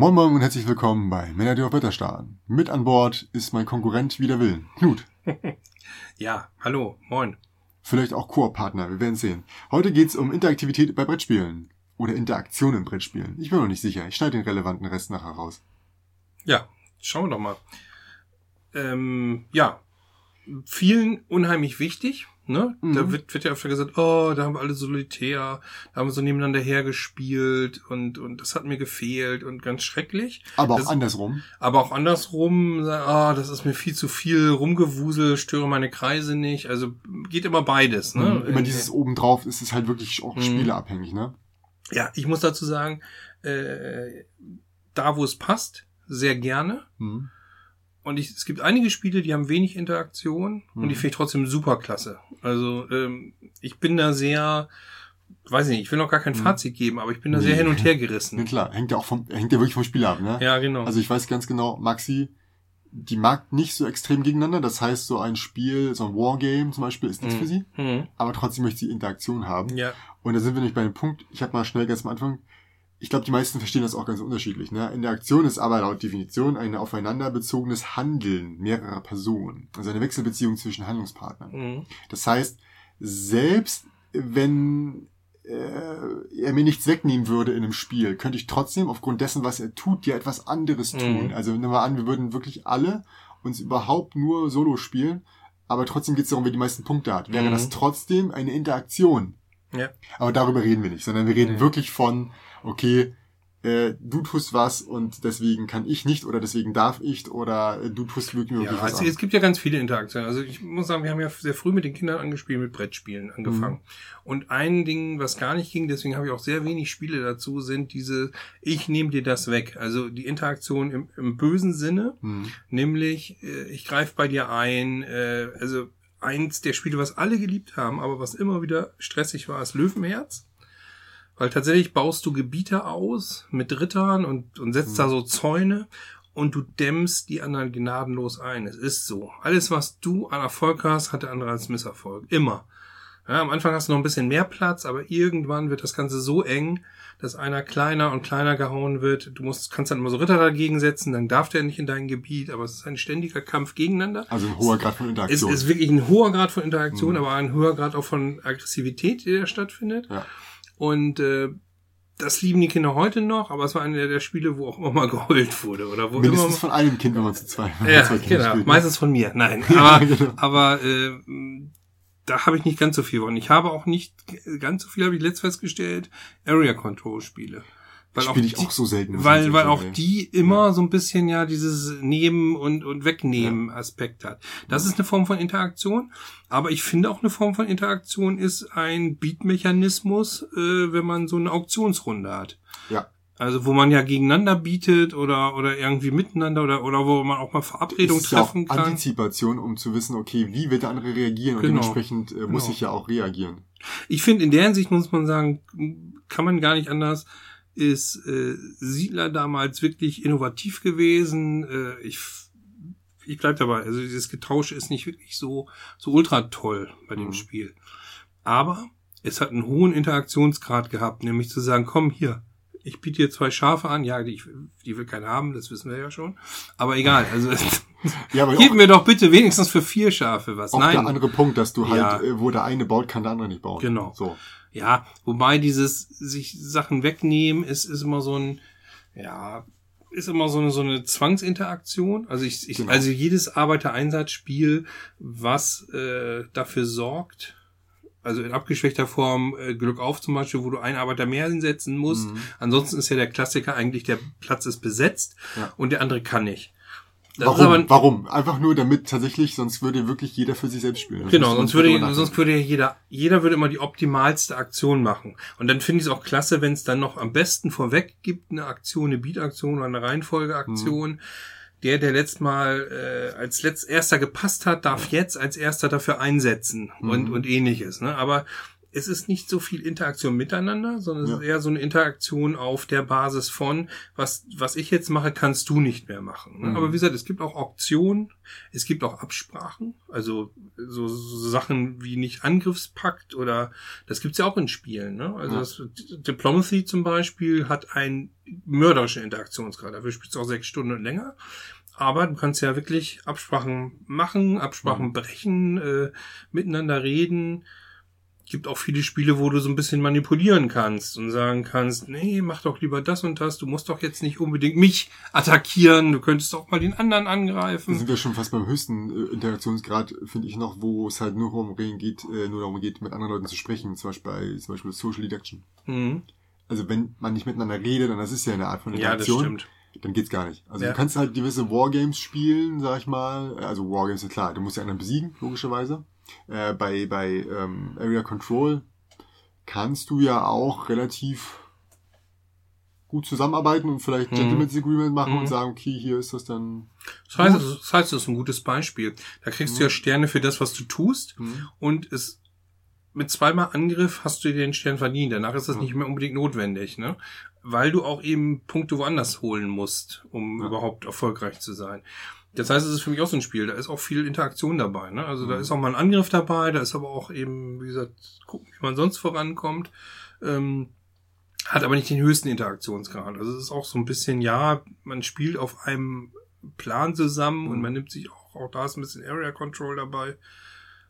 Moin Moin und herzlich willkommen bei Männer, die auf Wetter starren. Mit an Bord ist mein Konkurrent wider Willen, Knut. ja, hallo, moin. Vielleicht auch Koop-Partner, wir werden sehen. Heute geht's um Interaktivität bei Brettspielen. Oder Interaktion in Brettspielen. Ich bin noch nicht sicher, ich schneide den relevanten Rest nachher raus. Ja, schauen wir doch mal. Ähm, ja, vielen unheimlich wichtig. Ne? Mhm. Da wird, wird ja öfter gesagt, oh, da haben wir alle solitär, da haben wir so nebeneinander hergespielt und, und das hat mir gefehlt und ganz schrecklich. Aber das, auch andersrum. Aber auch andersrum, ah, oh, das ist mir viel zu viel rumgewusel, störe meine Kreise nicht. Also geht immer beides. Ne? Mhm. Immer dieses obendrauf ist es halt wirklich auch mhm. spieleabhängig, ne? Ja, ich muss dazu sagen, äh, da wo es passt, sehr gerne. Mhm. Und ich, es gibt einige Spiele, die haben wenig Interaktion mhm. und die mhm. finde ich trotzdem super klasse. Also ähm, ich bin da sehr, weiß nicht, ich will noch gar kein mhm. Fazit geben, aber ich bin da nee. sehr hin und her gerissen. Ja, klar, hängt ja auch vom, hängt ja wirklich vom Spiel ab, ne? Ja, genau. Also ich weiß ganz genau, Maxi, die mag nicht so extrem gegeneinander. Das heißt, so ein Spiel, so ein Wargame zum Beispiel, ist nichts mhm. für sie. Mhm. Aber trotzdem möchte sie Interaktion haben. Ja. Und da sind wir nicht bei dem Punkt, ich habe mal schnell ganz am Anfang, ich glaube, die meisten verstehen das auch ganz unterschiedlich. Ne? Interaktion ist aber laut Definition ein aufeinander bezogenes Handeln mehrerer Personen. Also eine Wechselbeziehung zwischen Handlungspartnern. Mhm. Das heißt, selbst wenn äh, er mir nichts wegnehmen würde in einem Spiel, könnte ich trotzdem aufgrund dessen, was er tut, ja etwas anderes tun. Mhm. Also nehmen wir an, wir würden wirklich alle uns überhaupt nur Solo spielen, aber trotzdem geht es darum, wer die meisten Punkte hat. Wäre mhm. das trotzdem eine Interaktion? Ja. Aber darüber reden wir nicht, sondern wir reden mhm. wirklich von okay, äh, du tust was und deswegen kann ich nicht oder deswegen darf ich oder äh, du tust wirklich mir ja, was also, Es gibt ja ganz viele Interaktionen. Also ich muss sagen, wir haben ja sehr früh mit den Kindern angespielt, mit Brettspielen angefangen. Mhm. Und ein Ding, was gar nicht ging, deswegen habe ich auch sehr wenig Spiele dazu, sind diese, ich nehme dir das weg. Also die Interaktion im, im bösen Sinne, mhm. nämlich äh, ich greife bei dir ein, äh, also eins der Spiele, was alle geliebt haben, aber was immer wieder stressig war, ist Löwenherz. Weil tatsächlich baust du Gebiete aus mit Rittern und, und setzt mhm. da so Zäune und du dämmst die anderen gnadenlos ein. Es ist so. Alles, was du an Erfolg hast, hat der andere als Misserfolg. Immer. Ja, am Anfang hast du noch ein bisschen mehr Platz, aber irgendwann wird das Ganze so eng, dass einer kleiner und kleiner gehauen wird. Du musst, kannst dann immer so Ritter dagegen setzen, dann darf der nicht in dein Gebiet, aber es ist ein ständiger Kampf gegeneinander. Also ein hoher Grad von Interaktion. Es ist wirklich ein hoher Grad von Interaktion, mhm. aber ein hoher Grad auch von Aggressivität, die da stattfindet. Ja. Und äh, das lieben die Kinder heute noch, aber es war einer der Spiele, wo auch immer mal geheult wurde. Oder wo Mindestens immer von einem Kind, wenn man zu zwei, ja, zwei genau. Spielt, ne? Meistens von mir, nein. Aber, genau. aber äh, da habe ich nicht ganz so viel von. Ich habe auch nicht ganz so viel, habe ich letzt festgestellt, Area Control Spiele. Weil Spiele ich auch so selten. Weil, weil auch die immer ja. so ein bisschen ja dieses Nehmen und, und Wegnehmen ja. Aspekt hat. Das ist eine Form von Interaktion. Aber ich finde auch eine Form von Interaktion ist ein Beatmechanismus, äh, wenn man so eine Auktionsrunde hat. Ja. Also wo man ja gegeneinander bietet oder oder irgendwie miteinander oder oder wo man auch mal Verabredungen treffen ja auch kann. Antizipation, um zu wissen, okay, wie wird der andere reagieren und genau. dementsprechend äh, muss genau. ich ja auch reagieren. Ich finde in der Hinsicht muss man sagen, kann man gar nicht anders ist äh, Siedler damals wirklich innovativ gewesen. Äh, ich ich bleib dabei. Also dieses Getausche ist nicht wirklich so so ultra toll bei dem mhm. Spiel. Aber es hat einen hohen Interaktionsgrad gehabt, nämlich zu sagen, komm hier, ich biete dir zwei Schafe an. Ja, die, die will keiner haben, das wissen wir ja schon. Aber egal, also ja, aber gib mir doch bitte wenigstens für vier Schafe was. Auch Nein. der andere Punkt, dass du halt, ja. Äh, wo der eine baut, kann der andere nicht bauen. Genau. So. Ja, wobei dieses sich Sachen wegnehmen ist, ist immer so ein, ja, ist immer so eine, so eine Zwangsinteraktion. Also ich, ich genau. also jedes Arbeitereinsatzspiel, was äh, dafür sorgt, also in abgeschwächter Form äh, Glück auf zum Beispiel, wo du einen Arbeiter mehr hinsetzen musst. Mhm. Ansonsten ist ja der Klassiker eigentlich, der Platz ist besetzt ja. und der andere kann nicht. Das Warum? Aber, Warum? Einfach nur damit tatsächlich, sonst würde wirklich jeder für sich selbst spielen. Das genau, sonst würde, sonst würde jeder, jeder würde immer die optimalste Aktion machen. Und dann finde ich es auch klasse, wenn es dann noch am besten vorweg gibt, eine Aktion, eine Beat-Aktion oder eine Reihenfolgeaktion. Mhm. Der, der letztes Mal äh, als letzt erster gepasst hat, darf jetzt als erster dafür einsetzen und, mhm. und ähnliches. Ne? Aber es ist nicht so viel Interaktion miteinander, sondern es Ja. ist eher so eine Interaktion auf der Basis von, was, was ich jetzt mache, kannst du nicht mehr machen. Ne? Mhm. Aber wie gesagt, es gibt auch Auktionen, es gibt auch Absprachen, also so, so Sachen wie nicht Angriffspakt oder das gibt's ja auch in Spielen. Ne? Also Ja. das Diplomacy zum Beispiel hat einen mörderischen Interaktionsgrad. Dafür spielst du auch sechs Stunden und länger. Aber du kannst ja wirklich Absprachen machen, Absprachen Mhm. brechen, äh, miteinander reden. Gibt auch viele Spiele, wo du so ein bisschen manipulieren kannst und sagen kannst, nee, mach doch lieber das und das, du musst doch jetzt nicht unbedingt mich attackieren, du könntest auch mal den anderen Da angreifen. sind wir schon fast beim höchsten äh, Interaktionsgrad, finde ich noch, wo es halt nur darum geht, äh, nur darum geht, mit anderen Leuten zu sprechen, zum Beispiel bei zum Beispiel Social Deduction. Mhm. Also wenn man nicht miteinander redet, dann das ist ja eine Art von Ja, das Interaktion, stimmt. dann geht's gar nicht. Also Ja. du kannst halt gewisse Wargames spielen, sag ich mal. Also Wargames ist klar, du musst ja anderen besiegen, logischerweise. Äh, bei bei ähm, Area Control kannst du ja auch relativ gut zusammenarbeiten und vielleicht Mhm. Gentleman's Agreement machen Mhm. und sagen, okay, hier ist das dann. Das heißt, Gut. das heißt, das ist ein gutes Beispiel. Da kriegst du Mhm. ja Sterne für das, was du tust. Mhm. Und es mit zweimal Angriff hast du dir den Stern verdient. Danach ist das nicht mehr unbedingt notwendig, ne? Weil du auch eben Punkte woanders holen musst, um Ja. überhaupt erfolgreich zu sein. Das heißt, es ist für mich auch so ein Spiel. Da ist auch viel Interaktion dabei, ne? Also da Mhm. ist auch mal ein Angriff dabei, da ist aber auch eben, wie gesagt, gucken, wie man sonst vorankommt. Ähm, hat aber nicht den höchsten Interaktionsgrad. Also es ist auch so ein bisschen, ja, man spielt auf einem Plan zusammen und Mhm. man nimmt sich auch, auch da ist ein bisschen Area Control dabei.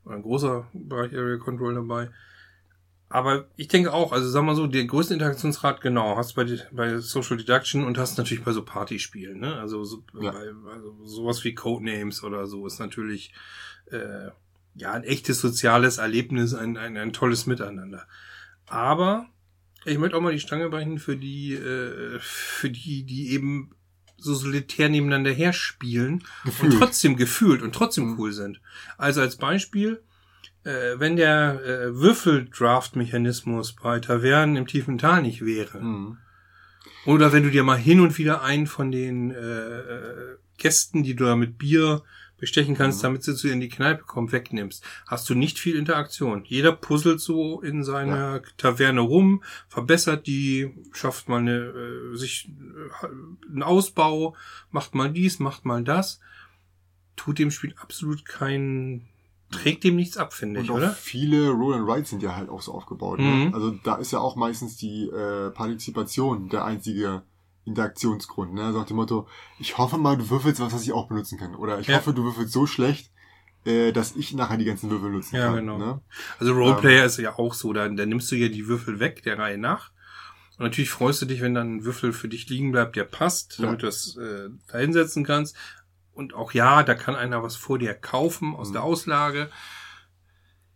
Oder ein großer Bereich Area Control dabei. Aber ich denke auch, also sag mal so, der größte Interaktionsgrad, genau, hast du bei, bei Social Deduction und hast natürlich bei so Partyspielen, ne? Also, so, Ja. bei, also sowas wie Codenames oder so ist natürlich äh, ja ein echtes soziales Erlebnis, ein, ein, ein tolles Miteinander. Aber ich möchte auch mal die Stange brechen für die, äh, für die, die eben so solitär nebeneinander herspielen Gefühlt. und trotzdem gefühlt und trotzdem Mhm. cool sind. Also als Beispiel, äh, wenn der äh, Würfel-Draft-Mechanismus bei Tavernen im tiefen Tal nicht wäre, Mhm. oder wenn du dir mal hin und wieder einen von den äh, äh, Gästen, die du da mit Bier bestechen kannst, Mhm. damit sie zu dir in die Kneipe kommen, wegnimmst, hast du nicht viel Interaktion. Jeder puzzelt so in seiner Taverne rum, verbessert die, schafft mal eine, äh, sich äh, einen Ausbau, macht mal dies, macht mal das. Tut dem Spiel absolut keinen, trägt dem nichts ab, finde ich, oder? viele Roll and Ride sind ja halt auch so aufgebaut. Mhm. Ne? Also da ist ja auch meistens die äh, Partizipation der einzige Interaktionsgrund. Ne? Nach dem Motto, ich hoffe mal, du würfelst was, was ich auch benutzen kann. Oder ich Ja. hoffe, du würfelst so schlecht, äh, dass ich nachher die ganzen Würfel nutzen Ja, kann. genau. Ne? Also Roleplayer ist ja auch so, da, da nimmst du ja die Würfel weg, der Reihe nach. Und natürlich freust du dich, wenn dann ein Würfel für dich liegen bleibt, der passt, Ja. damit du das äh, da hinsetzen kannst. Und auch ja, da kann einer was vor dir kaufen aus Mhm. der Auslage.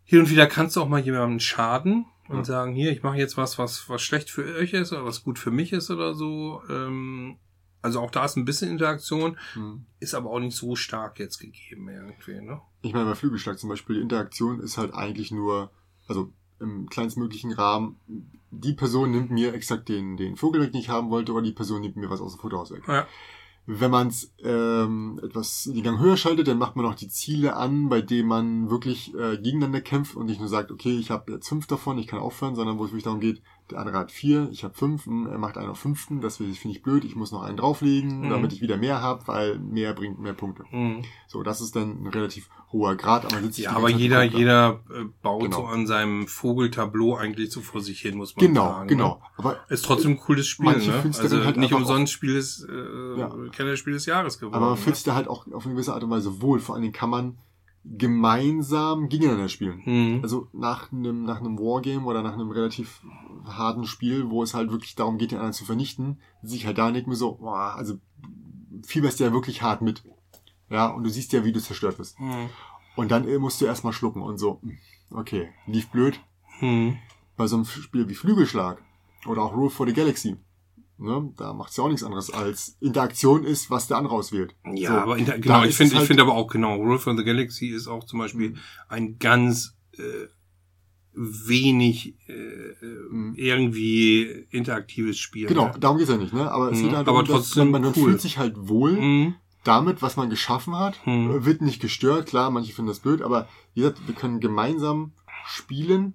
Hin und wieder kannst du auch mal jemandem schaden und Ja. sagen, hier, ich mache jetzt was, was, was schlecht für euch ist oder was gut für mich ist oder so. Ähm, also auch da ist ein bisschen Interaktion, Mhm. ist aber auch nicht so stark jetzt gegeben irgendwie, ne? Ich meine, bei Flügelschlag zum Beispiel, die Interaktion ist halt eigentlich nur, also im kleinstmöglichen Rahmen, die Person nimmt mir exakt den, den Vogel weg, den ich haben wollte, oder die Person nimmt mir was aus dem Futterhaus weg. Ja. Wenn man es ähm, etwas den Gang höher schaltet, dann macht man noch die Ziele an, bei denen man wirklich äh, gegeneinander kämpft und nicht nur sagt, okay, ich habe jetzt fünf davon, ich kann aufhören, sondern wo es wirklich darum geht, der andere hat vier, ich habe fünf, er macht einen auf fünften, das finde ich blöd, ich muss noch einen drauflegen, Mhm. damit ich wieder mehr habe, weil mehr bringt mehr Punkte. Mhm. So, das ist dann ein relativ hoher Grad, aber sitzt Ja, aber jeder, jeder äh, baut Genau. so an seinem Vogeltableau eigentlich so vor sich hin, muss man Genau, sagen. genau. Ne? Aber Ist trotzdem ein cooles Spiel, Manche ne? Also halt nicht umsonst Spiel des, äh, Ja. Kennerspiel des Jahres geworden. Aber man ne? fühlt sich da halt auch auf eine gewisse Art und Weise wohl. Vor allen Dingen kann man gemeinsam gegeneinander spielen. Mhm. Also nach einem, nach einem Wargame oder nach einem relativ harten Spiel, wo es halt wirklich darum geht, den anderen zu vernichten, sehe ich halt da nicht mehr so, boah, also fieberst ja wirklich hart mit. Ja, und du siehst ja, wie du zerstört bist. Mhm. Und dann äh, musst du erstmal schlucken und so, hm, okay, lief blöd. Mhm. Bei so einem Spiel wie Flügelschlag oder auch Rule for the Galaxy, ne, da macht es ja auch nichts anderes als Interaktion ist, was der andere auswählt. Ja, So, aber inter genau, ich finde, halt- ich finde aber auch genau, Rule for the Galaxy ist auch zum Beispiel Mhm. ein ganz äh, wenig äh, Mhm. irgendwie interaktives Spiel. Genau, Ne? darum geht's ja nicht, ne? Aber es Mhm, geht halt aber darum, trotzdem man, man cool. fühlt sich halt wohl Mhm. damit, was man geschaffen hat, Mhm. wird nicht gestört. Klar, manche finden das blöd, aber wie gesagt, wir können gemeinsam spielen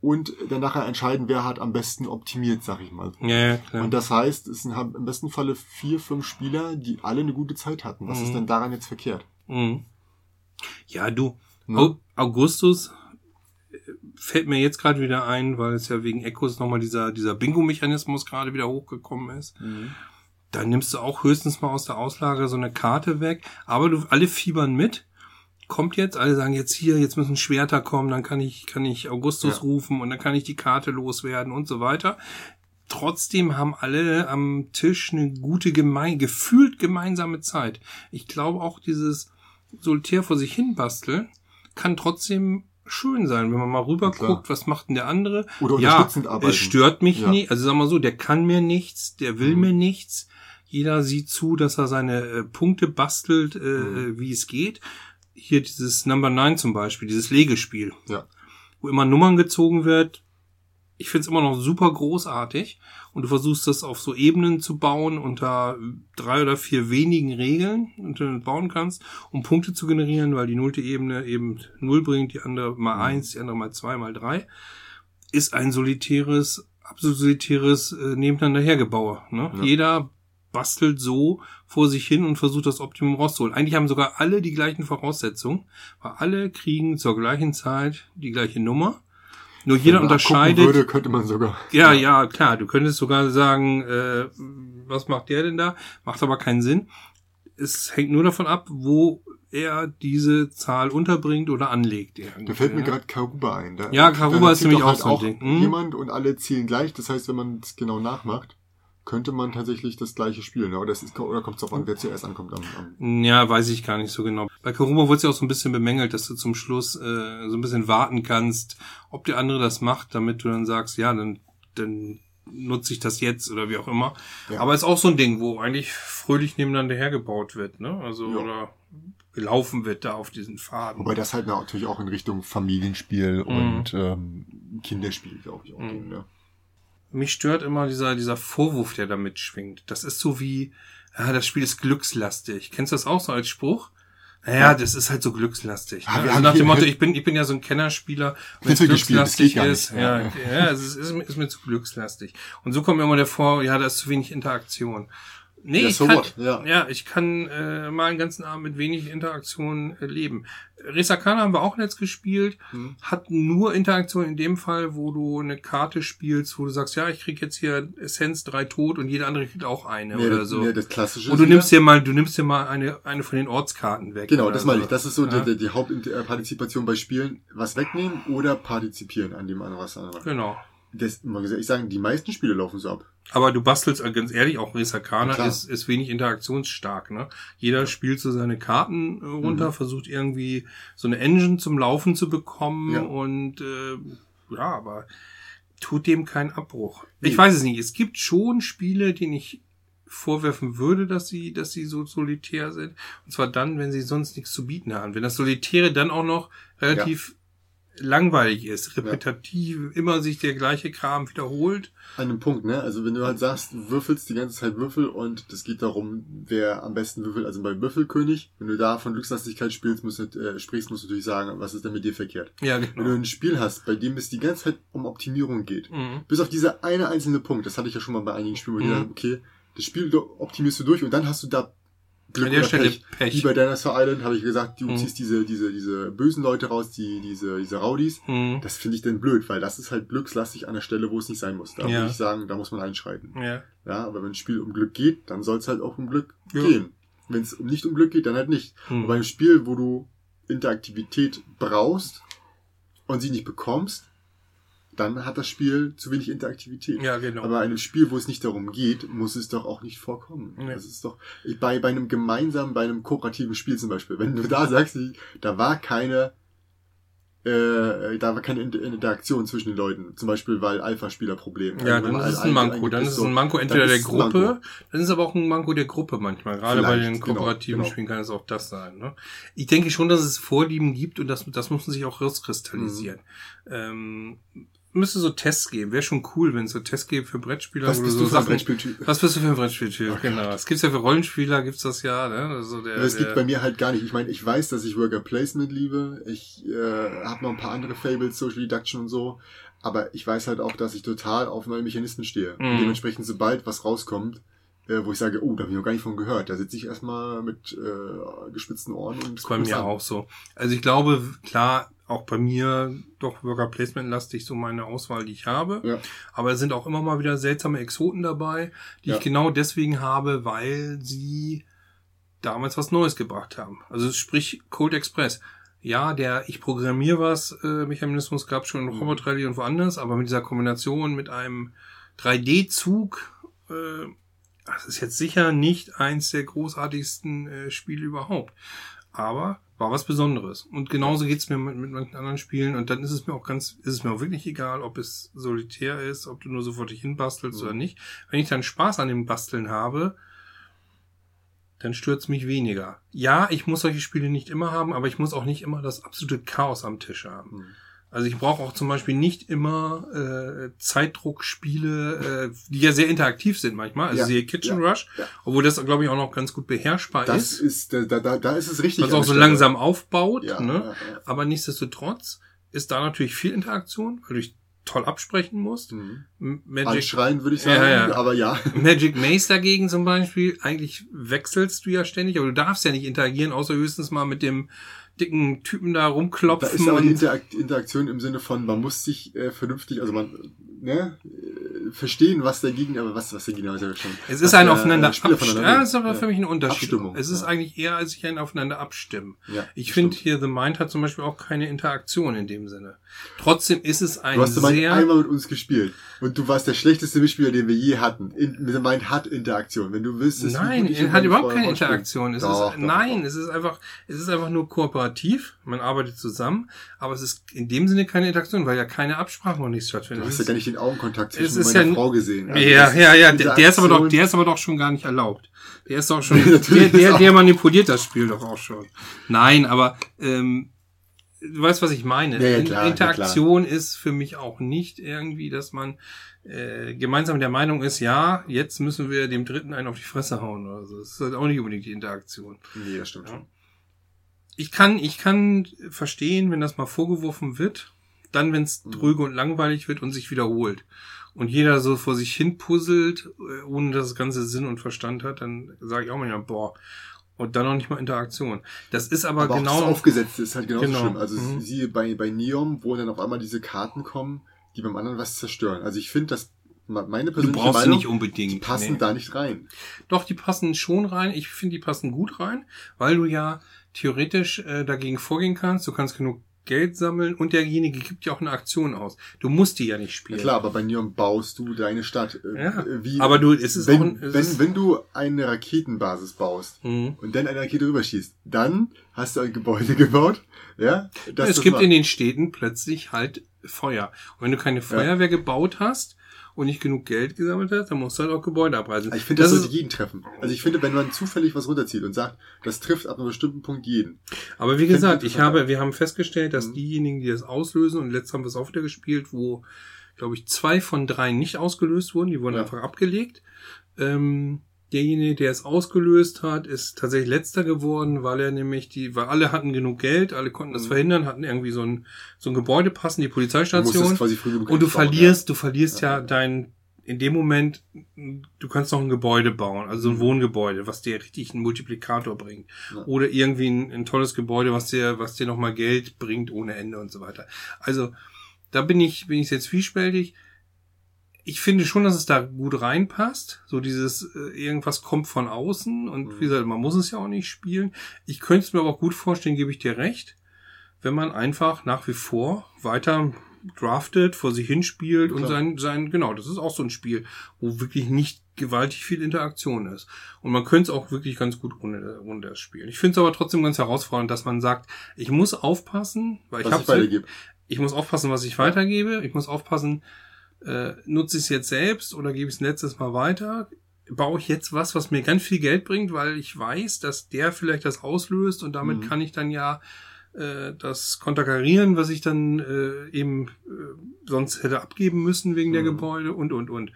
und dann nachher entscheiden, wer hat am besten optimiert, sag ich mal. Ja, klar. Und das heißt, es sind im besten Falle vier, fünf Spieler, die alle eine gute Zeit hatten. Was ist denn daran jetzt verkehrt? Mhm. Ja, du. Ne? Au- Augustus äh, fällt mir jetzt gerade wieder ein, weil es ja wegen Echos nochmal dieser, dieser Bingo-Mechanismus gerade wieder hochgekommen ist. Dann nimmst du auch höchstens mal aus der Auslage so eine Karte weg. Aber du, alle fiebern mit. Kommt jetzt, alle sagen jetzt hier, jetzt müssen Schwerter kommen, dann kann ich, kann ich Augustus Ja. rufen und dann kann ich die Karte loswerden und so weiter. Trotzdem haben alle am Tisch eine gute, gemein, gefühlt gemeinsame Zeit. Ich glaube auch dieses Solitär vor sich hin basteln kann trotzdem schön sein, wenn man mal rüber Klar. guckt, was macht denn der andere. Oder ja, unterstützend arbeiten. es stört mich Ja. nie. Also sag mal so, der kann mir nichts, der will Mhm. mir nichts. Jeder sieht zu, dass er seine äh, Punkte bastelt, äh, Mhm. wie es geht. Hier dieses Number 9 zum Beispiel, dieses Legespiel, Ja. wo immer Nummern gezogen wird. Ich find's immer noch super großartig. Und du versuchst das auf so Ebenen zu bauen unter drei oder vier wenigen Regeln, und du bauen kannst, um Punkte zu generieren, weil die nullte Ebene eben null bringt, die andere mal Mhm. eins, die andere mal zwei, mal drei. Ist ein solitäres, absolut solitäres äh, nebeneinander hergebaue. Ne? Ja. Jeder bastelt so vor sich hin und versucht das Optimum rauszuholen. Eigentlich haben sogar alle die gleichen Voraussetzungen, weil alle kriegen zur gleichen Zeit die gleiche Nummer. Nur jeder unterscheidet. Würde, könnte man sogar. Ja, ja, klar. Du könntest sogar sagen, äh, was macht der denn da? Macht aber keinen Sinn. Es hängt nur davon ab, wo er diese Zahl unterbringt oder anlegt. Da fällt mir gerade Karuba ein. Da, Ja, Karuba ist nämlich auch so ein Ding. Hm? Jemand und alle zielen gleich. Das heißt, wenn man es genau nachmacht, könnte man tatsächlich das gleiche spielen. ne? Oder, es ist, oder kommt es darauf an, wer zuerst ankommt am, am Ja, weiß ich gar nicht so genau. Bei Karuba wurde es ja auch so ein bisschen bemängelt, dass du zum Schluss äh, so ein bisschen warten kannst, ob der andere das macht, damit du dann sagst, ja, dann, dann nutze ich das jetzt oder wie auch immer. Ja. Aber ist auch so ein Ding, wo eigentlich fröhlich nebeneinander hergebaut wird, ne? Also Ja. oder gelaufen wird da auf diesen Faden. Wobei das halt natürlich auch in Richtung Familienspiel und ähm, Kinderspiel, glaube ich, auch Mhm. ging. Ne? Mich stört immer dieser, dieser Vorwurf, der da mitschwingt. Das ist so wie, ja, das Spiel ist glückslastig. Kennst du das auch so als Spruch? Naja, Ja. das ist halt so glückslastig. Ah, ne? also nach dem Motto, ich bin, ich bin ja so ein Kennerspieler. Wenn es glückslastig ist, ja, Ja. ja, es ist, ist, mir- ist mir zu glückslastig. Und so kommt mir immer der vor, ja, da ist zu wenig Interaktion. Nee, Ja, ich so kann, what? Ja. ja, ich kann äh, mal einen ganzen Abend mit wenig Interaktion äh, leben. Resakana haben wir auch letzt gespielt, Mhm. hat nur Interaktion in dem Fall, wo du eine Karte spielst, wo du sagst, ja, ich krieg jetzt hier Essenz drei tot und jeder andere kriegt auch eine Nee, oder das, so. nee, das klassische. und du nimmst dir mal, du nimmst dir mal eine, eine von den Ortskarten weg. Genau, das meine so. ich. Das ist so Ja. die, die Hauptpartizipation bei Spielen. Was wegnehmen oder partizipieren an dem anderen, was der andere. Genau. Das, ich sage, die meisten Spiele laufen so ab. Aber du bastelst, äh, ganz ehrlich, auch Resakana Klar. ist, ist wenig interaktionsstark, ne? Jeder spielt so seine Karten äh, runter, Mhm. versucht irgendwie so eine Engine zum Laufen zu bekommen Ja. und äh, ja, aber tut dem keinen Abbruch. Ich Nee. weiß es nicht. Es gibt schon Spiele, denen ich vorwerfen würde, dass sie, dass sie so solitär sind. Und zwar dann, wenn sie sonst nichts zu bieten haben. Wenn das Solitäre dann auch noch relativ langweilig ist, repetitiv, immer sich der gleiche Kram wiederholt. An einem Punkt, ne? Also wenn du halt sagst, du würfelst die ganze Zeit Würfel und es geht darum, wer am besten würfelt, also beim Würfelkönig, wenn du da von Glückslastigkeit spielst, musst du, äh, sprichst, musst du natürlich sagen, was ist denn mit dir verkehrt. Ja, Wenn du genau. ein Spiel hast, bei dem es die ganze Zeit um Optimierung geht, Mhm. bis auf dieser eine einzelne Punkt, das hatte ich ja schon mal bei einigen Spielen, wo ich Mhm. dachte, okay, das Spiel optimierst du durch und dann hast du da Glück An der Stelle Pech. Pech. Wie bei Dinosaur Island habe ich gesagt, du Mhm. ziehst diese, diese, diese bösen Leute raus, die, diese, diese Rowdies. Mhm. Das finde ich dann blöd, weil das ist halt glückslastig an der Stelle, wo es nicht sein muss. Da Ja. würde ich sagen, da muss man einschreiten. Ja. Ja, aber wenn ein Spiel um Glück geht, dann soll es halt auch um Glück Ja. gehen. Wenn es nicht um Glück geht, dann halt nicht. Mhm. Und bei einem Spiel, wo du Interaktivität brauchst und sie nicht bekommst, dann hat das Spiel zu wenig Interaktivität. Ja, genau. Aber bei einem Spiel, wo es nicht darum geht, muss es doch auch nicht vorkommen. Ja. Das ist doch bei, bei einem gemeinsamen, bei einem kooperativen Spiel zum Beispiel. Wenn du da sagst, da war keine, äh, da war keine Inter- Interaktion zwischen den Leuten. Zum Beispiel, weil Alpha-Spieler Probleme. ja, dann ist es ein- Manko. Dann ist es ein Manko entweder der Gruppe, dann ist es aber auch ein Manko der Gruppe manchmal. Gerade bei Vielleicht, den genau, kooperativen genau. Spielen kann es auch das sein. Ne? Ich denke schon, dass es Vorlieben gibt und das, das muss sich auch rauskristallisieren. Mhm. Ähm, müsste so Tests geben. Wäre schon cool, wenn es so Tests gibt für Brettspieler. Was bist so du für ein Brettspieltyp? Was bist du für ein Brettspieltyp? Oh genau. Es gibt's ja für Rollenspieler, gibt's das ja. Ne? Also der, der, gibt bei mir halt gar nicht. Ich meine, ich weiß, dass ich Worker Placement liebe. Ich äh, habe noch ein paar andere Fables, Social Deduction und so. Aber ich weiß halt auch, dass ich total auf neue Mechanismen stehe. Und Mhm. dementsprechend, sobald was rauskommt, äh, wo ich sage, oh, da habe ich noch gar nicht von gehört, da sitze ich erstmal mit äh, gespitzten Ohren und ist bei mir auch so. Also ich glaube, klar, auch bei mir doch Worker Placement lastig so meine Auswahl, die ich habe. Ja. Aber es sind auch immer mal wieder seltsame Exoten dabei, die Ja. ich genau deswegen habe, weil sie damals was Neues gebracht haben. Also sprich Cold Express. Ja, der ich programmiere was äh, Mechanismus gab schon in Mhm. Robot Rally und woanders, aber mit dieser Kombination mit einem 3D-Zug, äh, das ist jetzt sicher nicht eins der großartigsten äh, Spiele überhaupt. Aber war was Besonderes. Und genauso geht's mir mit, mit manchen anderen Spielen. Und dann ist es mir auch ganz, ist es mir auch wirklich egal, ob es solitär ist, ob du nur so vor dich hin bastelst Mhm. oder nicht. Wenn ich dann Spaß an dem Basteln habe, dann stört's mich weniger. Ja, ich muss solche Spiele nicht immer haben, aber ich muss auch nicht immer das absolute Chaos am Tisch haben. Mhm. Also ich brauche auch zum Beispiel nicht immer äh, Zeitdruckspiele, äh, die ja sehr interaktiv sind manchmal. Also Ja, siehe Kitchen ja, Rush, ja. obwohl das, glaube ich, auch noch ganz gut beherrschbar Das ist. ist, da, da, da ist es richtig. Was auch so Stelle. langsam aufbaut. Ne? Aber nichtsdestotrotz ist da natürlich viel Interaktion, weil du dich toll absprechen musst. Mhm. Magic, Anschreien würde ich Ja, sagen, ja. aber ja. Magic Maze dagegen zum Beispiel, eigentlich wechselst du ja ständig, aber du darfst ja nicht interagieren, außer höchstens mal mit dem dicken Typen da Da rumklopfen. ist aber die Interakt Interaktion im Sinne von, man muss sich äh, vernünftig, also man, ne, verstehen, was der Gegner, was, was der Gegner ist ja schon. es ist ein der, Aufeinander abstimmen. Ja, ist aber für mich ein Unterschied. Abstimmung, Es ist ja. eigentlich eher als sich ein Aufeinander abstimmen. Ja, Ich finde hier The Mind hat zum Beispiel auch keine Interaktion in dem Sinne. Trotzdem ist es ein Du hast The Mind sehr einmal mit uns gespielt und du warst der schlechteste Mitspieler, den wir je hatten. In, The Mind hat Interaktion. Wenn du wüsstest, wie Nein, und hat überhaupt keine. Interaktion. Es Doch, ist, doch, nein, doch. es ist einfach, es ist einfach nur kooperativ. Man arbeitet zusammen, aber es ist in dem Sinne keine Interaktion, weil ja keine Absprache und nichts Du stattfindet. hast Es ja ist- gar nicht den Augenkontakt Es zwischen ist meiner ja- Frau gesehen. Also ja, ja, ja, der, der ist aber doch, der ist aber doch schon gar nicht erlaubt. Der ist doch schon, der, der, der manipuliert das Spiel doch auch schon. Nein, aber ähm, du weißt, was ich meine. Ja, ja, klar, ja, Interaktion ist für mich auch nicht irgendwie, dass man äh, gemeinsam der Meinung ist, ja, jetzt müssen wir dem Dritten einen auf die Fresse hauen oder so. Das ist halt auch nicht unbedingt die Interaktion. Nee, das stimmt Ja. schon. Ich kann, ich kann verstehen, wenn das mal vorgeworfen wird, dann, wenn es Mhm. dröge und langweilig wird und sich wiederholt. Und jeder so vor sich hin puzzelt, äh, ohne dass das Ganze Sinn und Verstand hat, dann sage ich auch manchmal, boah, und dann noch nicht mal Interaktion. Das ist aber, Aber, genau. auch das Aufgesetzte ist halt genauso Genau. schlimm. Also Mhm. siehe bei, bei Neom, wo dann auf einmal diese Karten kommen, die beim anderen was zerstören. Also ich finde, dass me- meine du persönliche brauchst sie Meinung, nicht unbedingt. die passen nee. da nicht rein. Doch, die passen schon rein. Ich finde, die passen gut rein, weil du ja theoretisch äh, dagegen vorgehen kannst. Du kannst genug Geld sammeln und derjenige gibt ja auch eine Aktion aus. Du musst die ja nicht Ja, spielen. klar, aber bei Neon baust du deine Stadt. Äh, Ja, äh, wie, aber du, es ist wenn, auch ein, es wenn, ist, wenn du eine Raketenbasis baust Mhm. und dann eine Rakete rüberschießt, dann hast du ein Gebäude gebaut, ja? es gibt macht. in den Städten plötzlich halt Feuer. Und wenn du keine Feuerwehr gebaut hast und nicht genug Geld gesammelt hast, dann musst du halt auch Gebäude abreißen. ich finde, das, das sollte jeden treffen. Also ich finde, wenn man zufällig was runterzieht und sagt, das trifft ab einem bestimmten Punkt jeden. aber wie gesagt, ich habe, wir haben festgestellt, dass Mhm. diejenigen, die das auslösen, und letztes haben wir es auch wieder gespielt, wo, glaube ich, zwei von drei nicht ausgelöst wurden, die wurden Ja. einfach abgelegt. Ähm, derjenige, der es ausgelöst hat, ist tatsächlich letzter geworden, weil er nämlich die, weil alle hatten genug Geld, alle konnten das Mhm. verhindern, hatten irgendwie so ein, so ein Gebäude passen, die Du Polizeistation. genug Und du verlierst, du verlierst ja, Ja. dein, in dem Moment, du kannst noch ein Gebäude bauen, also so ein Mhm. Wohngebäude, was dir richtig einen Multiplikator bringt. Ja. Oder irgendwie ein, ein tolles Gebäude, was dir, was dir nochmal Geld bringt ohne Ende und so weiter. Also, da bin ich, bin ich jetzt zwiespältig. Ich finde schon, dass es da gut reinpasst. So dieses, äh, irgendwas kommt von außen und Mhm. wie gesagt, man muss es ja auch nicht spielen. Ich könnte es mir aber auch gut vorstellen, gebe ich dir recht, wenn man einfach nach wie vor weiter draftet, vor sich hinspielt und Klar. sein, sein, genau, das ist auch so ein Spiel, wo wirklich nicht gewaltig viel Interaktion ist. Und man könnte es auch wirklich ganz gut ohne, ohne das spielen. Ich finde es aber trotzdem ganz herausfordernd, dass man sagt, ich muss aufpassen, weil ich was habe ich weitergebe. ich muss aufpassen, was ich weitergebe. Ich muss aufpassen, äh, nutze ich es jetzt selbst oder gebe ich es letztes Mal weiter? Baue ich jetzt was, was mir ganz viel Geld bringt, weil ich weiß, dass der vielleicht das auslöst und damit Mhm. kann ich dann ja äh, das konterkarieren, was ich dann äh, eben äh, sonst hätte abgeben müssen wegen der Mhm. Gebäude und und und.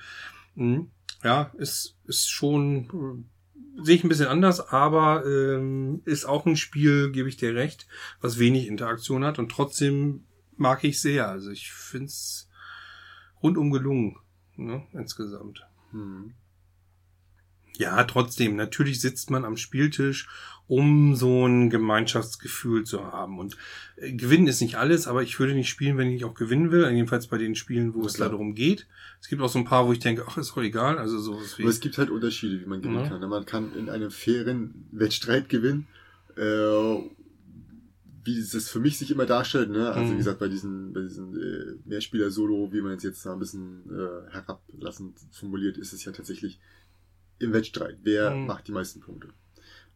Mhm. Ja, ist ist schon äh, sehe ich ein bisschen anders, aber ähm, ist auch ein Spiel, gebe ich dir recht, was wenig Interaktion hat und trotzdem mag ich sehr. Also ich find's rundum gelungen, ne, insgesamt. Hm. Ja, trotzdem, natürlich sitzt man am Spieltisch, um so ein Gemeinschaftsgefühl zu haben. Und äh, gewinnen ist nicht alles, aber ich würde nicht spielen, wenn ich auch gewinnen will. Jedenfalls bei den Spielen, wo es Klar. darum geht. Es gibt auch so ein paar, wo ich denke, ach, ist doch egal. Also sowas wie. Aber es gibt halt Unterschiede, wie man gewinnen Ja. kann. Man kann in einem fairen Wettstreit gewinnen, äh, wie es das für mich sich immer darstellt. Ne? Also Mhm. wie gesagt, bei diesen, bei diesen äh, Mehrspieler-Solo, wie man es jetzt da ein bisschen äh, herablassend formuliert, ist es ja tatsächlich im Wettstreit. Wer Mhm. macht die meisten Punkte?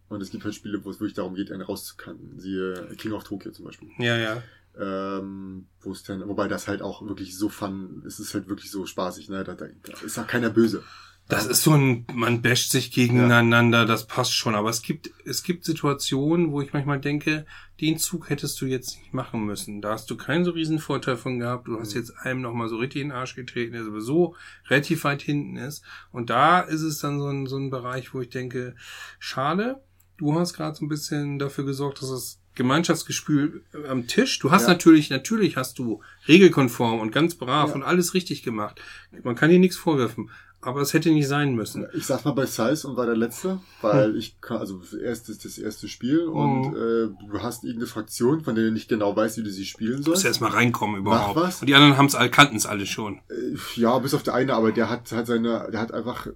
Und es gibt halt Spiele, wo es wirklich darum geht, einen rauszukanten. Siehe King of Tokyo zum Beispiel. ja, ja. Ähm, wo es dann, wobei das halt auch wirklich so fun, es ist halt wirklich so spaßig, ne? Da, da, da ist auch keiner böse. Das ist so ein, man basht sich gegeneinander, das passt schon. Aber es gibt, es gibt Situationen, wo ich manchmal denke, den Zug hättest du jetzt nicht machen müssen. Da hast du keinen so riesen Vorteil von gehabt. Du hast Mhm. jetzt einem nochmal so richtig in den Arsch getreten, der sowieso relativ weit hinten ist. Und da ist es dann so ein, so ein Bereich, wo ich denke, schade. Du hast gerade so ein bisschen dafür gesorgt, dass das Gemeinschaftsgespül am Tisch. Du hast Ja. natürlich, natürlich hast du regelkonform und ganz brav Ja. und alles richtig gemacht. Man kann dir nichts vorwerfen. Aber es hätte nicht sein müssen. Ich sag mal bei Size und war der letzte, weil ich kann, also das erste ist das erste Spiel und Mhm. äh, du hast irgendeine Fraktion, von der du nicht genau weißt, wie du sie spielen Du musst sollst. erst mal reinkommen überhaupt. Mach was. Und die anderen haben's all, kannten's alle schon. Äh, Ja, bis auf der eine, aber der hat hat seine, der hat einfach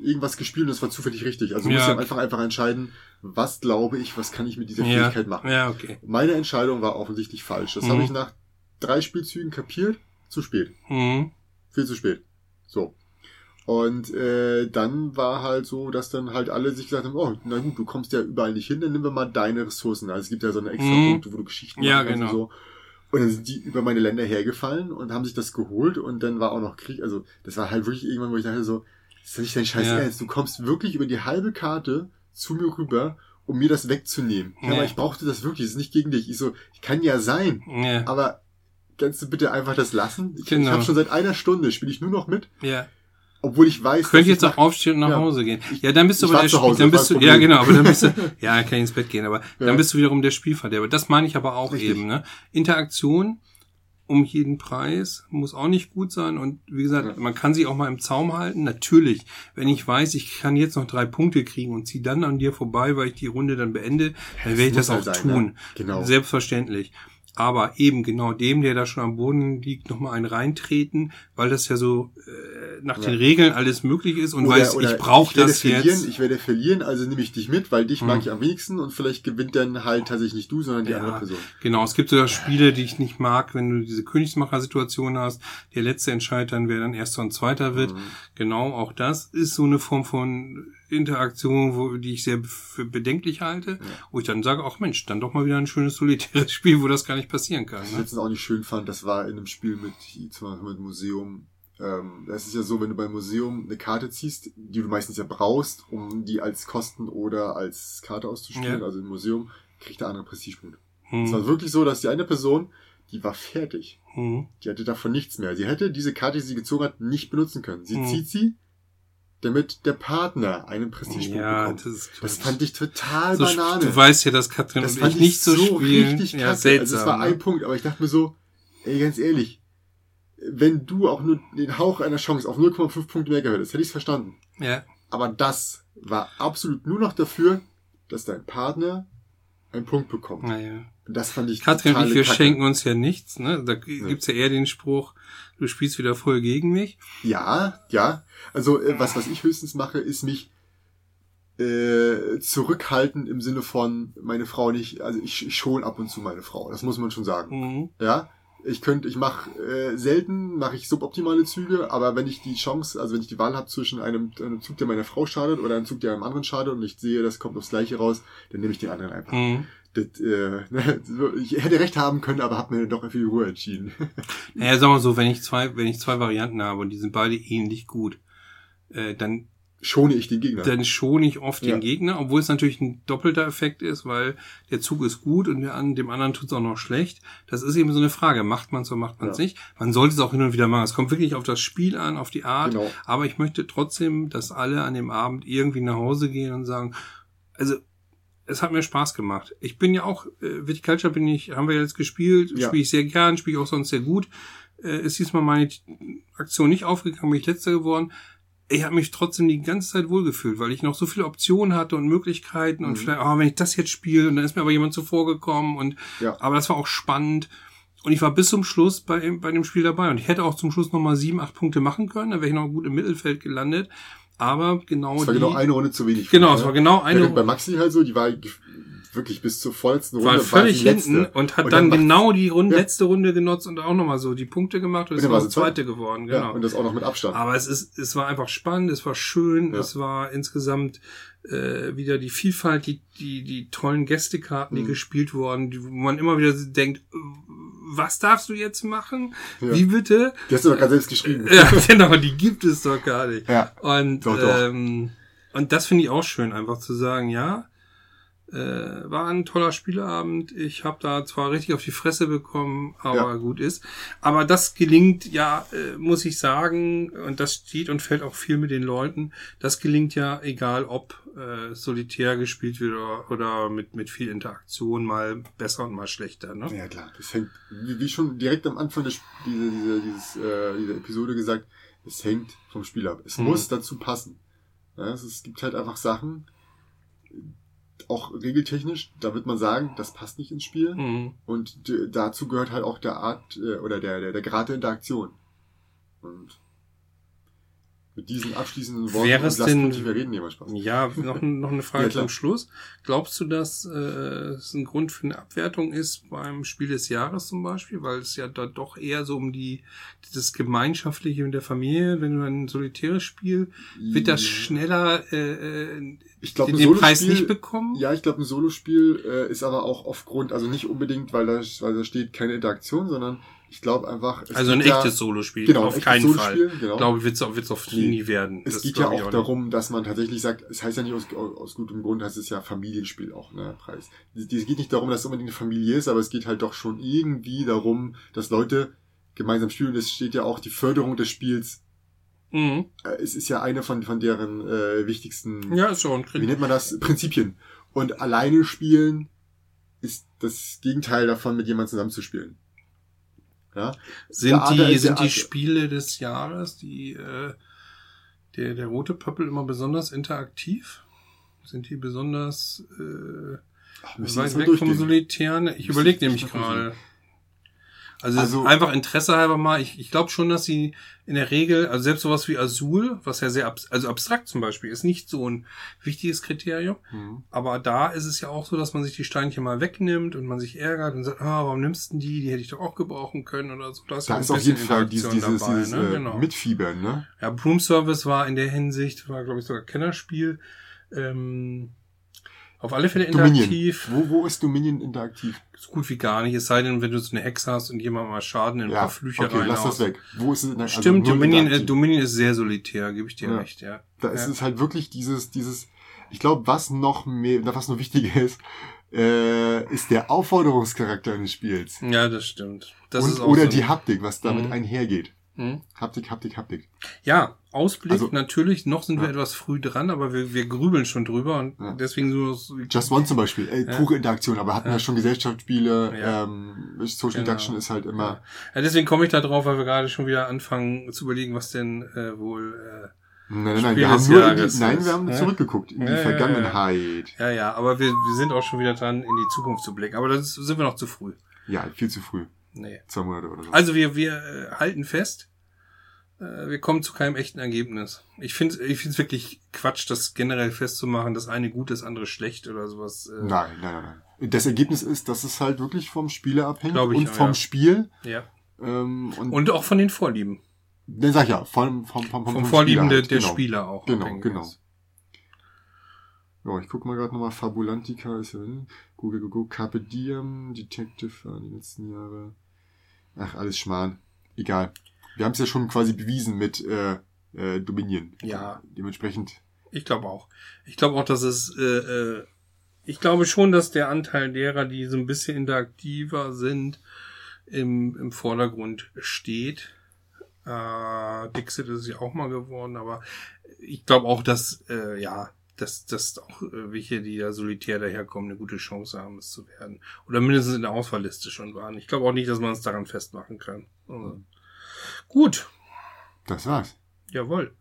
irgendwas gespielt und das war zufällig richtig. Also du Ja. musst ja einfach einfach entscheiden, was glaube ich, was kann ich mit dieser Ja, Fähigkeit machen. ja, okay. Meine Entscheidung war offensichtlich falsch. Das Mhm. habe ich nach drei Spielzügen kapiert. Zu spät. Mhm. Viel zu spät. So. Und äh, dann war halt so, dass dann halt alle sich gesagt haben, oh, na gut, du kommst ja überall nicht hin, dann nehmen wir mal deine Ressourcen. Also es gibt ja so eine extra Mhm. Punkte, wo du Geschichten Ja, genau. und so. Und dann sind die über meine Länder hergefallen und haben sich das geholt und dann war auch noch Krieg. Also das war halt wirklich irgendwann, wo ich dachte so, das ist ja nicht dein Scheiß Ja. Ernst. Du kommst wirklich über die halbe Karte zu mir rüber, um mir das wegzunehmen. Ja, Ja. aber ich brauchte das wirklich, das ist nicht gegen dich. Ich so, ich kann ja sein, Ja. aber kannst du bitte einfach das lassen? Ich, Genau. ich habe schon seit einer Stunde, spiele ich nur noch mit, ja. Obwohl ich weiß, Könnte jetzt auch aufstehen und nach Ja. Hause gehen. Ja, dann bist du ich aber der Spiel, dann bist du, ja genau, aber dann bist du, ja, kann ich ins Bett gehen, aber Ja. dann bist du wiederum der Spielverderber. Das meine ich aber auch Richtig. eben, ne? Interaktion um jeden Preis muss auch nicht gut sein und wie gesagt, Ja. man kann sich auch mal im Zaum halten. Natürlich, wenn ich weiß, ich kann jetzt noch drei Punkte kriegen und ziehe dann an dir vorbei, weil ich die Runde dann beende, dann werde ich das auch halt sein, tun. ne? Genau. Selbstverständlich. Aber eben genau dem, der da schon am Boden liegt, nochmal einen reintreten, weil das ja so äh, nach den Ja. Regeln alles möglich ist und Oder- weiß, oder ich brauche werde das verlieren, jetzt. Ich werde verlieren, also nehme ich dich mit, weil dich mag Hm. ich am wenigsten und vielleicht gewinnt dann halt tatsächlich nicht du, sondern die Ja. andere Person. Genau, es gibt sogar Spiele, die ich nicht mag, wenn du diese Königsmacher-Situation hast. Der letzte entscheidet dann, wer dann erster und zweiter wird. Mhm. Genau, auch das ist so eine Form von Interaktion, wo, die ich sehr für bedenklich halte, wo ich dann sage, ach Mensch, dann doch mal wieder ein schönes solitäres Spiel, wo das gar nicht passieren kann. Was ich Ne? letztens auch nicht schön fand, das war in einem Spiel mit, zum Beispiel mit Museum. Ähm, das ist ja so, wenn du beim Museum eine Karte ziehst, die du meistens ja brauchst, um die als Kosten oder als Karte auszuspielen, Ja. also im Museum, kriegt der andere Prestigepunkt. Es war Hm. wirklich so, dass die eine Person, die war fertig. Hm. Die hatte davon nichts mehr. Sie hätte diese Karte, die sie gezogen hat, nicht benutzen können. Sie Hm. zieht sie, damit der Partner einen Prestigepunkt Ja, bekommt. das ist Das fand ich total so, Banane. Du weißt ja, dass Katrin das und ich nicht so, spielen. richtig ja, kacke. seltsam. also es war ne? ein Punkt, aber ich dachte mir so, ey, ganz ehrlich, wenn du auch nur den Hauch einer Chance auf 0,5 Punkte mehr gehabt hättest, hätte ich es verstanden. ja. Aber das war absolut nur noch dafür, dass dein Partner einen Punkt bekommt. Naja. Das fand ich Katrin und ich, wir Kacke. schenken uns ja nichts. Ne? Da gibt's ja eher den Spruch, du spielst wieder voll gegen mich. Ja, ja. Also äh, was, was ich höchstens mache, ist mich äh, zurückhalten im Sinne von meine Frau nicht, also ich, ich schon ab und zu meine Frau, das muss man schon sagen. Mhm. Ja, ich könnte, ich mache äh, selten, mache ich suboptimale Züge, aber wenn ich die Chance, also wenn ich die Wahl habe zwischen einem, einem Zug, der meiner Frau schadet oder einem Zug, der einem anderen schadet und ich sehe, das kommt aufs Gleiche raus, dann nehme ich den anderen einfach. Mhm. Das, äh, ne, ich hätte recht haben können, aber habe mir doch für die Ruhe entschieden. Naja, sag mal so, wenn ich zwei, wenn ich zwei Varianten habe und die sind beide ähnlich gut, äh, dann schone ich den Gegner. dann schone ich oft Ja. den Gegner, obwohl es natürlich ein doppelter Effekt ist, weil der Zug ist gut und der an, dem anderen tut es auch noch schlecht. Das ist eben so eine Frage, macht man es oder macht man es Ja. nicht? Man sollte es auch hin und wieder machen. Es kommt wirklich auf das Spiel an, auf die Art. Genau. Aber ich möchte trotzdem, dass alle an dem Abend irgendwie nach Hause gehen und sagen, also es hat mir Spaß gemacht. Ich bin ja auch, äh, Viticulture bin ich, haben wir jetzt gespielt, Ja. spiele ich sehr gern, spiele ich auch sonst sehr gut. Äh, ist diesmal meine Aktion nicht aufgegangen, bin ich letzter geworden. Ich habe mich trotzdem die ganze Zeit wohlgefühlt, weil ich noch so viele Optionen hatte und Möglichkeiten und Mhm. vielleicht, ah, wenn ich das jetzt spiele und dann ist mir aber jemand zuvor gekommen und Ja. aber das war auch spannend. Und ich war bis zum Schluss bei, bei dem Spiel dabei. Und ich hätte auch zum Schluss nochmal sieben, acht Punkte machen können. Dann wäre ich noch gut im Mittelfeld gelandet. Aber genau Es war die, genau eine Runde zu wenig. Genau, ne? es war genau eine Während bei Maxi halt so, die war wirklich bis zur vorletzten Runde war völlig letzte. hinten und hat Und dann, macht- genau die Runde, Ja. letzte Runde genutzt und auch nochmal so die Punkte gemacht und ist dann war Zweite. geworden, Ja, genau. und das auch noch mit Abstand. Aber es ist, es war einfach spannend, es war schön, Ja. es war insgesamt äh, wieder die Vielfalt, die, die, die tollen Gästekarten, die Mhm. gespielt wurden, die, wo man immer wieder denkt, was darfst du jetzt machen? Ja. Wie bitte? Die hast du doch gerade selbst geschrieben. Ja, genau, die gibt es doch gar nicht. Ja. Und, Doch, doch. Ähm, und das finde ich auch schön, einfach zu sagen, ja, äh, war ein toller Spieleabend. Ich habe da zwar richtig auf die Fresse bekommen, aber Ja. gut ist. Aber das gelingt ja, äh, muss ich sagen, und das steht und fällt auch viel mit den Leuten, das gelingt ja, egal ob äh, solitär gespielt wird oder, oder mit, mit viel Interaktion, mal besser und mal schlechter. Ne? Ja, klar. Das hängt, wie, wie schon direkt am Anfang des, diese, diese, dieses, äh, dieser Episode gesagt, es hängt vom Spiel ab. Es Mhm. muss dazu passen. Ja, es, es gibt halt einfach Sachen, auch regeltechnisch, da wird man sagen, das passt nicht ins Spiel. Mhm. Und dazu gehört halt auch der Art äh, oder der, der, der Grad der Interaktion. Und mit diesen abschließenden Worten Wäre es denn- wir reden hier mal Spaß. Ja, noch, noch eine Frage Ja, zum Schluss. Glaubst du, dass äh, es ein Grund für eine Abwertung ist beim Spiel des Jahres zum Beispiel? Weil es ja da doch eher so um die das Gemeinschaftliche mit der Familie, wenn du ein solitäres Spiel, wird das schneller äh, äh, Ich glaube, den, den Preis nicht bekommen? Ja, ich glaube, ein Solospiel äh, ist aber auch aufgrund, also nicht unbedingt, weil da, weil da steht keine Interaktion, sondern ich glaube einfach. es also ein echtes ja, Solospiel, genau, auf keinen Fall. Solospiel, Genau. Glaube ich, wird es auch, wird's auch Nee. nie werden. es Das geht ja auch nicht. darum, dass man tatsächlich sagt, es heißt ja nicht aus, aus gutem Grund, heißt es ja Familienspiel auch, ne, Preis. Es geht nicht darum, dass es unbedingt eine Familie ist, aber es geht halt doch schon irgendwie darum, dass Leute gemeinsam spielen. Es steht ja auch die Förderung des Spiels. Mhm. Äh, es ist ja eine von, von deren äh, wichtigsten Ja, ist schon. wie nennt man das? Prinzipien. Und alleine spielen ist das Gegenteil davon, mit jemandem zusammenzuspielen. Ja? Sind die, sind die Spiele des Jahres, die äh, der, der rote Pöppel immer besonders interaktiv? Sind die besonders äh, Ach, weit weg vom. Solitären? Ich überlege nämlich gerade. Also, Also- einfach Interesse halber mal. Ich, ich glaube schon, dass sie in der Regel, also selbst sowas wie Azul, was ja sehr abs also abstrakt zum Beispiel, ist nicht so ein wichtiges Kriterium. Mhm. Aber da ist es ja auch so, dass man sich die Steinchen mal wegnimmt und man sich ärgert und sagt, ah, warum nimmst du denn die? Die hätte ich doch auch gebrauchen können oder so. Da ja ist ein auf jeden Fall dieses, dieses, dabei, dieses ne? äh, genau. Mitfiebern, ne? Ja, Broom Service war in der Hinsicht, war glaube ich sogar Kennerspiel. Ähm, auf alle Fälle Dominion. interaktiv, Wo, wo ist Dominion interaktiv? so gut wie gar nicht. Es sei denn, wenn du so eine Hexe hast und jemand mal Schaden in ein Ja, paar Flüche okay, lass das weg. Wo ist es in also Stimmt, null Dominion, äh? Dominion ist sehr solitär, gebe ich dir Ja. recht, ja. Da ist ja. es halt wirklich dieses, dieses, ich glaube, was noch mehr, was noch wichtiger ist, äh, ist der Aufforderungscharakter eines Spiels. Ja, das stimmt. Das Und, ist auch oder so die Haptik, was damit Mhm. einhergeht. Hm? Haptik, Haptik, Haptik. Ja, Ausblick Also- natürlich, noch sind wir Ja. etwas früh dran, aber wir, wir grübeln schon drüber und Ja. deswegen so, Just One zum Beispiel, ey, Ja. pure Interaktion, aber hatten Ja. ja schon Gesellschaftsspiele, Ja. ähm, Social Genau. Induction ist halt immer, Ja, deswegen komme ich da drauf, weil wir gerade schon wieder anfangen zu überlegen, was denn äh, wohl äh, nein, nein, nein, wir haben nur in die, nein, wir haben ne? zurückgeguckt in die Ja, ja. Vergangenheit. Ja, ja, aber wir, wir sind auch schon wieder dran, in die Zukunft zu blicken. Aber das sind wir noch zu früh. Ja, viel zu früh. Nee. Zwei Monate oder so. Also wir, wir äh, halten fest, wir kommen zu keinem echten Ergebnis. Ich finde ich find's wirklich Quatsch, das generell festzumachen, das eine gut, das andere schlecht oder sowas. Äh, nein, nein, nein, nein. Das Ergebnis ist, dass es halt wirklich vom Spieler abhängt ich und vom ja. Spiel. Ja. Ähm, und, Und auch von den Vorlieben. dann sag ich ja, vom, vom, vom, vom, Vom Vorlieben der, halt, der genau. Spieler auch. Genau, genau. ist. Ja, ich guck mal gerade nochmal, Fabulantica ist ja, ne? Google, Google, Carpe Diem, Detective die letzten Jahre. Ach, alles Schmarrn. Egal. Wir haben es ja schon quasi bewiesen mit äh, äh, Dominion. Ja. Dementsprechend Ich glaube auch. Ich glaube auch, dass es, äh, äh, ich glaube schon, dass der Anteil derer, die so ein bisschen interaktiver sind, im, im Vordergrund steht. Äh, Dixit ist ja auch mal geworden, aber ich glaube auch, dass, äh, ja, dass, dass auch äh, welche, die da solitär daherkommen, eine gute Chance haben, es zu werden. Oder mindestens in der Auswahlliste schon waren. Ich glaube auch nicht, dass man es daran festmachen kann. Also, gut. Das war's. Jawohl.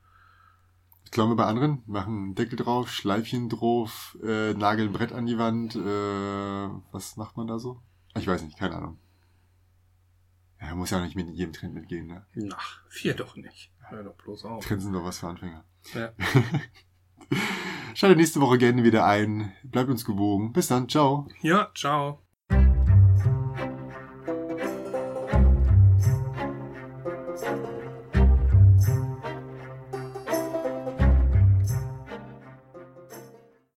Klauen wir bei anderen, machen Deckel drauf, Schleifchen drauf, äh, nageln Brett an die Wand. Äh, was macht man da so? Ich weiß nicht, keine Ahnung. Ja, muss ja auch nicht mit jedem Trend mitgehen, ne? Ach, vier doch nicht. Hör doch bloß auf. Trends sind doch was für Anfänger. Ja. Schaltet nächste Woche gerne wieder ein. Bleibt uns gewogen. Bis dann. Ciao. ja, ciao.